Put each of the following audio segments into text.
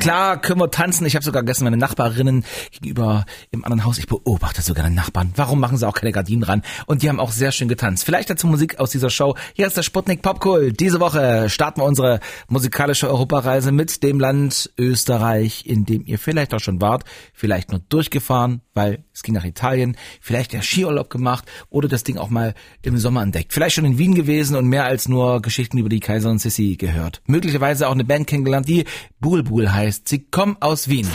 Klar, können wir tanzen. Ich habe sogar gestern meine Nachbarinnen gegenüber im anderen Haus. Ich beobachte sogar den Nachbarn. Warum machen sie auch keine Gardinen ran? Und die haben auch sehr schön getanzt. Vielleicht dazu Musik aus dieser Show. Hier ist der Sputnik Popkult. Diese Woche starten wir unsere musikalische Europareise mit dem Land Österreich, in dem ihr vielleicht auch schon wart. Vielleicht nur durchgefahren, weil es ging nach Italien. Vielleicht der Skiurlaub gemacht oder das Ding auch mal im Sommer entdeckt. Vielleicht schon in Wien gewesen und mehr als nur Geschichten über die Kaiser und Sissi gehört. Möglicherweise auch eine Band kennengelernt, die Bulbul heißt. Sie kommen aus Wien.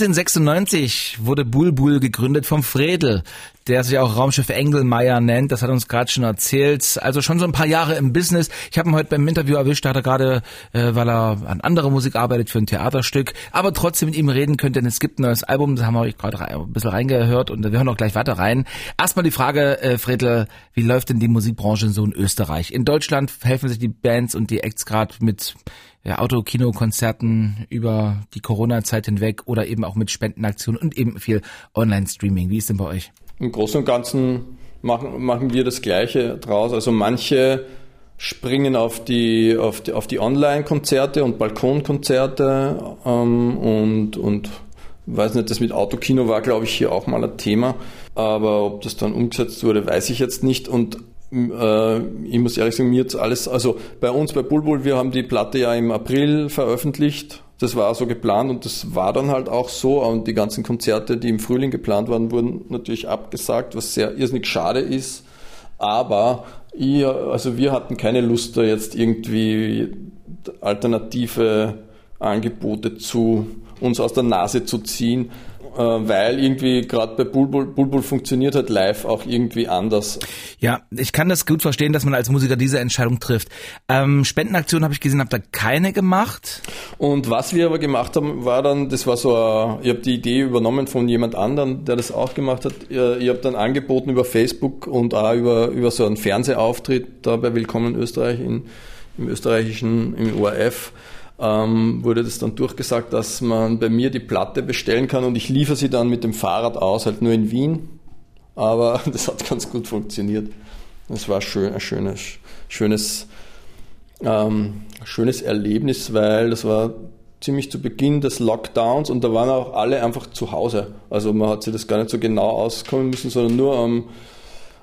...1996 wurde Bulbul gegründet vom Fredel, der sich auch Raumschiff Engelmeier nennt. Das hat uns gerade schon erzählt. Also schon so ein paar Jahre im Business. Ich habe ihn heute beim Interview erwischt, da hat er gerade, äh, weil er an anderer Musik arbeitet, für ein Theaterstück. Aber trotzdem mit ihm reden könnt, denn es gibt ein neues Album, da haben wir euch gerade ein bisschen reingehört und wir hören auch gleich weiter rein. Erstmal die Frage, äh, Fredel, wie läuft denn die Musikbranche so in Österreich? In Deutschland helfen sich die Bands und die Acts gerade mit ja, Autokino-Konzerten über die Corona-Zeit hinweg oder eben auch mit Spendenaktionen und eben viel Online-Streaming. Wie ist denn bei euch? Im Großen und Ganzen machen, machen wir das Gleiche draus. Also manche springen auf die, auf die, auf die Online-Konzerte und Balkonkonzerte ähm, und, und weiß nicht, das mit Autokino war, glaube ich, hier auch mal ein Thema. Aber ob das dann umgesetzt wurde, weiß ich jetzt nicht. Und ich muss ehrlich sagen, mir jetzt alles, also bei uns bei Bulbul, wir haben die Platte ja im April veröffentlicht. Das war so geplant und das war dann halt auch so. Und die ganzen Konzerte, die im Frühling geplant waren, wurden natürlich abgesagt, was sehr irrsinnig schade ist. Aber ich, also wir hatten keine Lust, da jetzt irgendwie alternative Angebote zu uns aus der Nase zu ziehen. Äh, weil irgendwie gerade bei Bulbul, Bulbul funktioniert halt live auch irgendwie anders. Ja, ich kann das gut verstehen, dass man als Musiker diese Entscheidung trifft. Ähm, Spendenaktion habe ich gesehen, habt ihr keine gemacht? Und was wir aber gemacht haben, war dann, das war so, ein, ich habe die Idee übernommen von jemand anderem, der das auch gemacht hat. Ich habe dann angeboten über Facebook und auch über, über so einen Fernsehauftritt da bei Willkommen Österreich in, im österreichischen, im ORF ähm, wurde das dann durchgesagt, dass man bei mir die Platte bestellen kann und ich liefere sie dann mit dem Fahrrad aus, halt nur in Wien. Aber das hat ganz gut funktioniert. Das war schön, ein schönes, schönes, ähm, schönes Erlebnis, weil das war ziemlich zu Beginn des Lockdowns und da waren auch alle einfach zu Hause. Also man hat sich das gar nicht so genau auskommen müssen, sondern nur am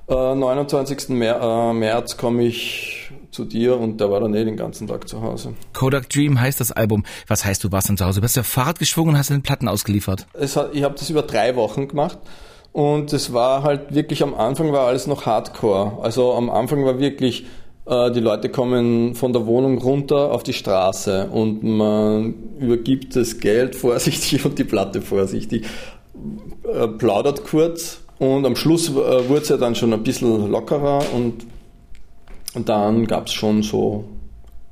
äh, 29. Mär, äh, März komme ich zu dir und der war dann eh den ganzen Tag zu Hause. Kodak Dream heißt das Album. Was heißt, du warst dann zu Hause? Du bist ja Fahrrad geschwungen und hast den Platten ausgeliefert. Hat, ich habe das über drei Wochen gemacht und es war halt wirklich am Anfang war alles noch Hardcore. Also am Anfang war wirklich äh, die Leute kommen von der Wohnung runter auf die Straße und man übergibt das Geld vorsichtig und die Platte vorsichtig, äh, plaudert kurz und am Schluss äh, wurde es ja dann schon ein bisschen lockerer und und dann gab es schon so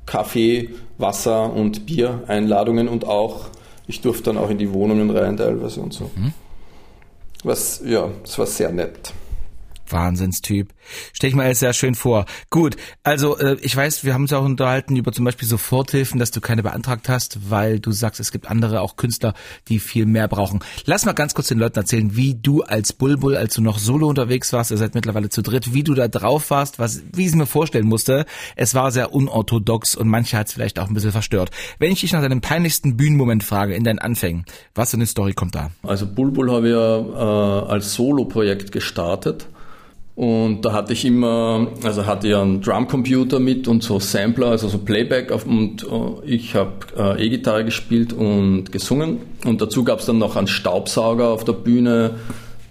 Kaffee, Wasser und Bier-Einladungen und auch, ich durfte dann auch in die Wohnungen rein teilweise und so. Mhm. Was, ja, es war sehr nett. Wahnsinnstyp. Stell ich mir alles sehr schön vor. Gut, also äh, ich weiß, wir haben uns auch unterhalten über zum Beispiel Soforthilfen, dass du keine beantragt hast, weil du sagst, es gibt andere, auch Künstler, die viel mehr brauchen. Lass mal ganz kurz den Leuten erzählen, wie du als Bulbul, als du noch solo unterwegs warst, ihr seid mittlerweile zu dritt, wie du da drauf warst, was, wie ich es mir vorstellen musste. Es war sehr unorthodox und manche hat es vielleicht auch ein bisschen verstört. Wenn ich dich nach deinem peinlichsten Bühnenmoment frage in deinen Anfängen, was für eine Story kommt da? Also Bulbul habe ich ja äh, als Solo-Projekt gestartet und da hatte ich immer, also hatte ich einen Drumcomputer mit und so Sampler, also so Playback auf, und äh, ich habe äh, E-Gitarre gespielt und gesungen. Und dazu gab es dann noch einen Staubsauger auf der Bühne,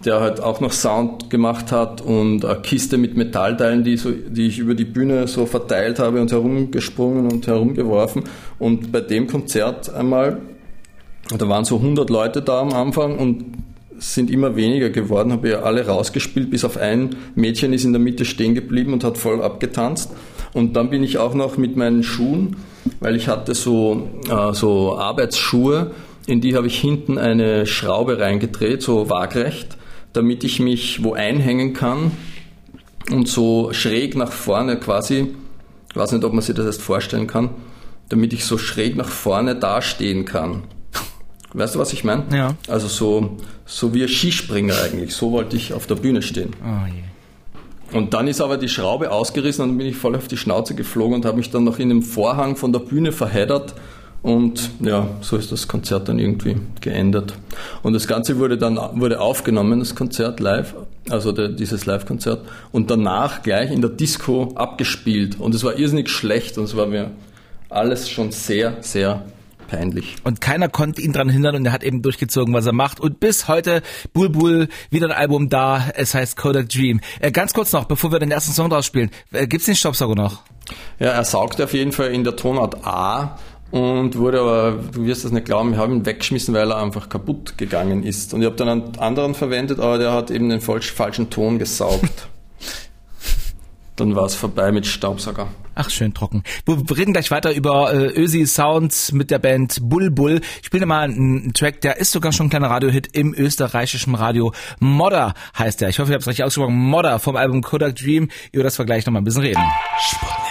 der halt auch noch Sound gemacht hat und eine Kiste mit Metallteilen, die, so, die ich über die Bühne so verteilt habe und herumgesprungen und herumgeworfen. Und bei dem Konzert einmal, da waren so 100 Leute da am Anfang und sind immer weniger geworden, habe ja alle rausgespielt, bis auf ein Mädchen ist in der Mitte stehen geblieben und hat voll abgetanzt. Und dann bin ich auch noch mit meinen Schuhen, weil ich hatte so, äh, so Arbeitsschuhe, in die habe ich hinten eine Schraube reingedreht, so waagrecht, damit ich mich wo einhängen kann und so schräg nach vorne quasi, ich weiß nicht, ob man sich das erst vorstellen kann, damit ich so schräg nach vorne dastehen kann. Weißt du, was ich meine? Ja. Also so, so wie ein Skispringer eigentlich. So wollte ich auf der Bühne stehen. Oh je. Und dann ist aber die Schraube ausgerissen und dann bin ich voll auf die Schnauze geflogen und habe mich dann noch in dem Vorhang von der Bühne verheddert. Und ja, so ist das Konzert dann irgendwie geendet. Und das Ganze wurde dann wurde aufgenommen, das Konzert live, also der, dieses Live-Konzert, und danach gleich in der Disco abgespielt. Und es war irrsinnig schlecht und es war mir alles schon sehr, sehr peinlich. Und keiner konnte ihn daran hindern und er hat eben durchgezogen, was er macht. Und bis heute Bulbul wieder ein Album da. Es heißt Kodak Dream. Äh, ganz kurz noch, bevor wir den ersten Song draus spielen. Äh, gibt's den Staubsauger noch? Ja, er saugte auf jeden Fall in der Tonart A und wurde aber, du wirst das nicht glauben, wir haben ihn weggeschmissen, weil er einfach kaputt gegangen ist. Und ich habe dann einen anderen verwendet, aber der hat eben den falschen Ton gesaugt. Dann war es vorbei mit Staubsauger. Ach, schön trocken. Wir reden gleich weiter über äh, Ösi Sounds mit der Band Bulbul. Ich spiele mal einen Track, der ist sogar schon ein kleiner Radiohit im österreichischen Radio. Modder heißt der. Ich hoffe, ich habe es richtig ausgesprochen. Modder vom Album Kodak Dream. Über das wir gleich nochmal ein bisschen reden. Sputnik.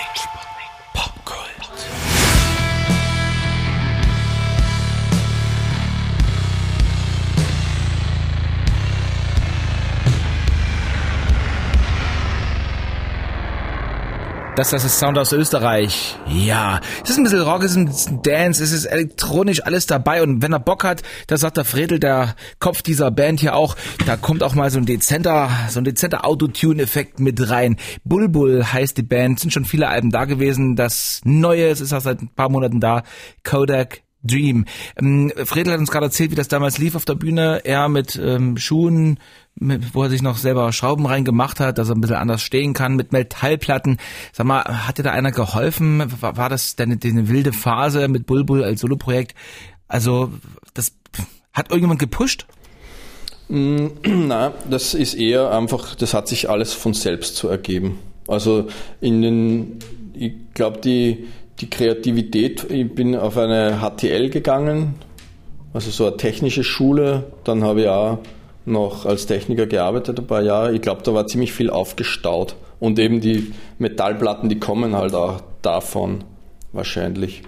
Das, das ist Sound aus Österreich. Ja, es ist ein bisschen Rock, es ist ein bisschen Dance, es ist elektronisch alles dabei. Und wenn er Bock hat, da sagt der Fredel, der Kopf dieser Band hier auch, da kommt auch mal so ein dezenter, so ein dezenter Autotune-Effekt mit rein. Bulbul heißt die Band, sind schon viele Alben da gewesen. Das Neue, es ist auch seit ein paar Monaten da, Kodak Dream. Ähm, Fredel hat uns gerade erzählt, wie das damals lief auf der Bühne. Er mit ähm, Schuhen, mit, wo er sich noch selber Schrauben reingemacht hat, dass er ein bisschen anders stehen kann, mit Metallplatten. Sag mal, hat dir da einer geholfen? War, war das denn eine wilde Phase mit Bulbul als Soloprojekt? Also, das hat irgendjemand gepusht? Mm, na, das ist eher einfach, das hat sich alles von selbst zu ergeben. Also in den, ich glaube, die, die Kreativität, ich bin auf eine HTL gegangen, also so eine technische Schule, dann habe ich auch noch als Techniker gearbeitet ein paar Jahre. Ich glaube, da war ziemlich viel aufgestaut. Und eben die Metallplatten, die kommen halt auch davon wahrscheinlich.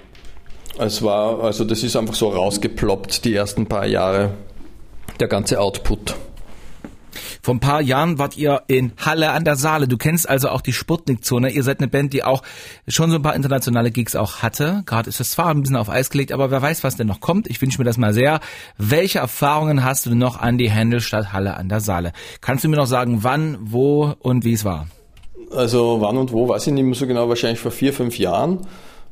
Es war, also das ist einfach so rausgeploppt, die ersten paar Jahre, der ganze Output. Vor ein paar Jahren wart ihr in Halle an der Saale. Du kennst also auch die Sputnik-Zone. Ihr seid eine Band, die auch schon so ein paar internationale Gigs auch hatte. Gerade ist es zwar ein bisschen auf Eis gelegt, aber wer weiß, was denn noch kommt. Ich wünsche mir das mal sehr. Welche Erfahrungen hast du noch an die Händelstadt Halle an der Saale? Kannst du mir noch sagen, wann, wo und wie es war? Also wann und wo, weiß ich nicht mehr so genau, wahrscheinlich vor vier, fünf Jahren.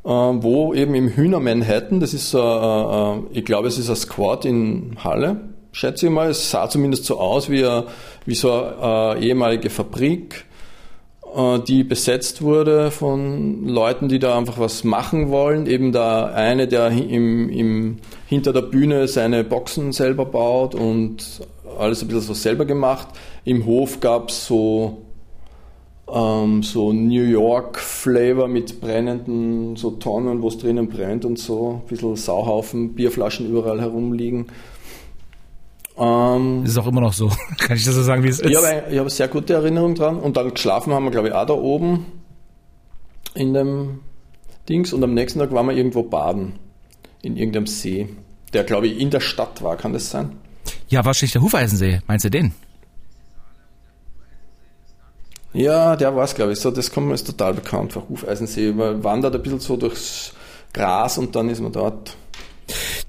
Äh, wo eben im Hühner Manhattan, das ist, äh, äh, ich glaube, es ist ein Squad in Halle, schätze ich mal. Es sah zumindest so aus wie, eine, wie so eine äh, ehemalige Fabrik, äh, die besetzt wurde von Leuten, die da einfach was machen wollen. Eben da eine, der im, im, hinter der Bühne seine Boxen selber baut und alles ein bisschen so selber gemacht. Im Hof gab es so ähm, so New York Flavor mit brennenden so Tonnen, wo es drinnen brennt und so, ein bisschen Sauhaufen, Bierflaschen überall herumliegen. Ähm, ist auch immer noch so. Kann ich das so sagen, wie es ist? Ich habe, ich habe sehr gute Erinnerungen dran. Und dann geschlafen haben wir, glaube ich, auch da oben in dem Dings. Und am nächsten Tag waren wir irgendwo baden. In irgendeinem See. Der, glaube ich, in der Stadt war. Kann das sein? Ja, wahrscheinlich der Hufeisensee. Meinst du den? Ja, der war es, glaube ich. So, das kommt mir ist total bekannt für Hufeisensee. Man wandert ein bisschen so durchs Gras und dann ist man dort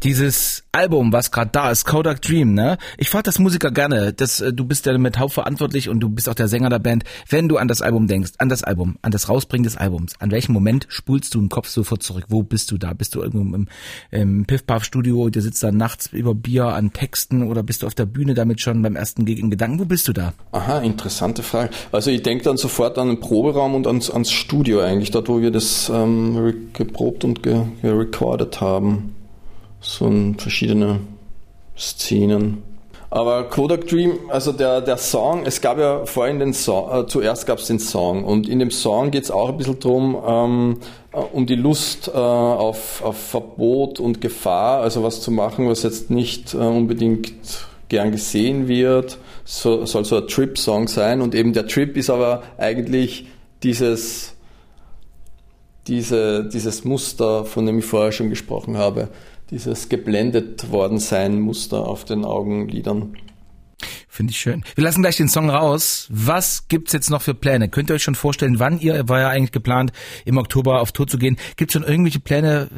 dieses Album, was gerade da ist, Kodak Dream, ne? Ich frage das Musiker gerne, das, äh, du bist ja mit hauptverantwortlich und du bist auch der Sänger der Band. Wenn du an das Album denkst, an das Album, an das Rausbringen des Albums, an welchem Moment spulst du im Kopf sofort zurück? Wo bist du da? Bist du irgendwo im, im Piff-Puff-Studio, der sitzt da nachts über Bier an Texten oder bist du auf der Bühne damit schon beim ersten Gig in Gedanken? Wo bist du da? Aha, interessante Frage. Also ich denke dann sofort an den Proberaum und ans, ans Studio eigentlich, dort wo wir das ähm, geprobt und gerecordet haben so verschiedene Szenen. Aber Kodak Dream, also der, der Song, es gab ja vorhin den Song, äh, zuerst gab es den Song. Und in dem Song geht es auch ein bisschen drum, ähm, äh, um die Lust äh, auf, auf Verbot und Gefahr, also was zu machen, was jetzt nicht äh, unbedingt gern gesehen wird, so, soll so ein Trip-Song sein. Und eben der Trip ist aber eigentlich dieses, diese, dieses Muster, von dem ich vorher schon gesprochen habe, dieses geblendet worden sein Muster auf den Augenlidern. Finde ich schön. Wir lassen gleich den Song raus. Was gibt's jetzt noch für Pläne? Könnt ihr euch schon vorstellen, wann ihr, war ja eigentlich geplant, im Oktober auf Tour zu gehen. Gibt's schon irgendwelche Pläne,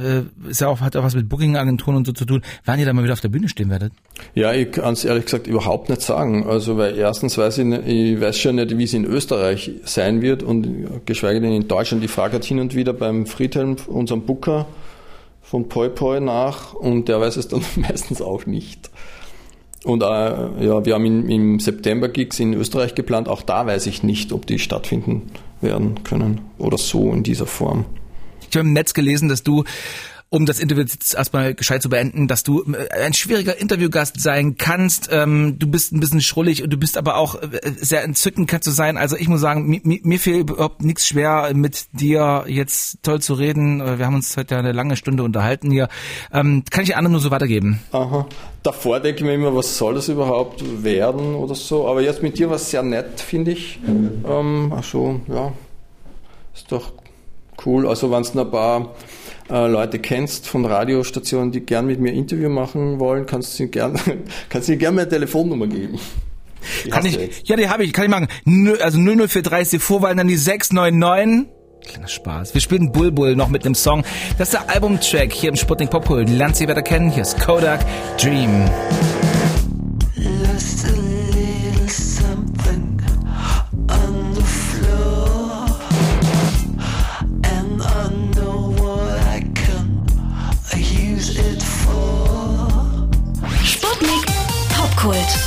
äh, ist ja auch, hat auch was mit Booking-Agenturen und so zu tun, wann ihr da mal wieder auf der Bühne stehen werdet? Ja, ich kann es ehrlich gesagt überhaupt nicht sagen. Also, weil erstens weiß ich, nicht, ich weiß schon nicht, wie es in Österreich sein wird und geschweige denn in Deutschland. Die Frage hat hin und wieder beim Friedhelm, unserem Booker, von Poi Poi nach und der weiß es dann meistens auch nicht. Und äh, ja, wir haben in, im September Gigs in Österreich geplant. Auch da weiß ich nicht, ob die stattfinden werden können oder so in dieser Form. Ich habe im Netz gelesen, dass du um das Interview jetzt erstmal gescheit zu beenden, dass du äh, ein schwieriger Interviewgast sein kannst. Ähm, du bist ein bisschen schrullig und du bist aber auch äh, sehr entzückend kannst du sein. Also ich muss sagen, mir, mir fehlt überhaupt nichts schwer, mit dir jetzt toll zu reden. Äh, wir haben uns heute eine lange Stunde unterhalten hier. Ähm, kann ich anderen nur so weitergeben. Aha. Davor denke ich mir immer, was soll das überhaupt werden oder so. Aber jetzt mit dir war es sehr nett, finde ich. Mhm. Ähm, ach so, ja. Ist doch cool. Also wenn es ein paar äh, Leute kennst von Radiostationen, die gern mit mir Interview machen wollen, kannst du gern, kannst du gern meine Telefonnummer geben. Die kann ich, ja, die habe ich, kann ich machen. Also 00430 Vorwahl, dann die 699. Kleiner Spaß. Wir spielen Bulbul noch mit einem Song. Das ist der Albumtrack hier im Sputnik Popul. Lernt sie weiter kennen. Hier ist Kodak Dream. Kult.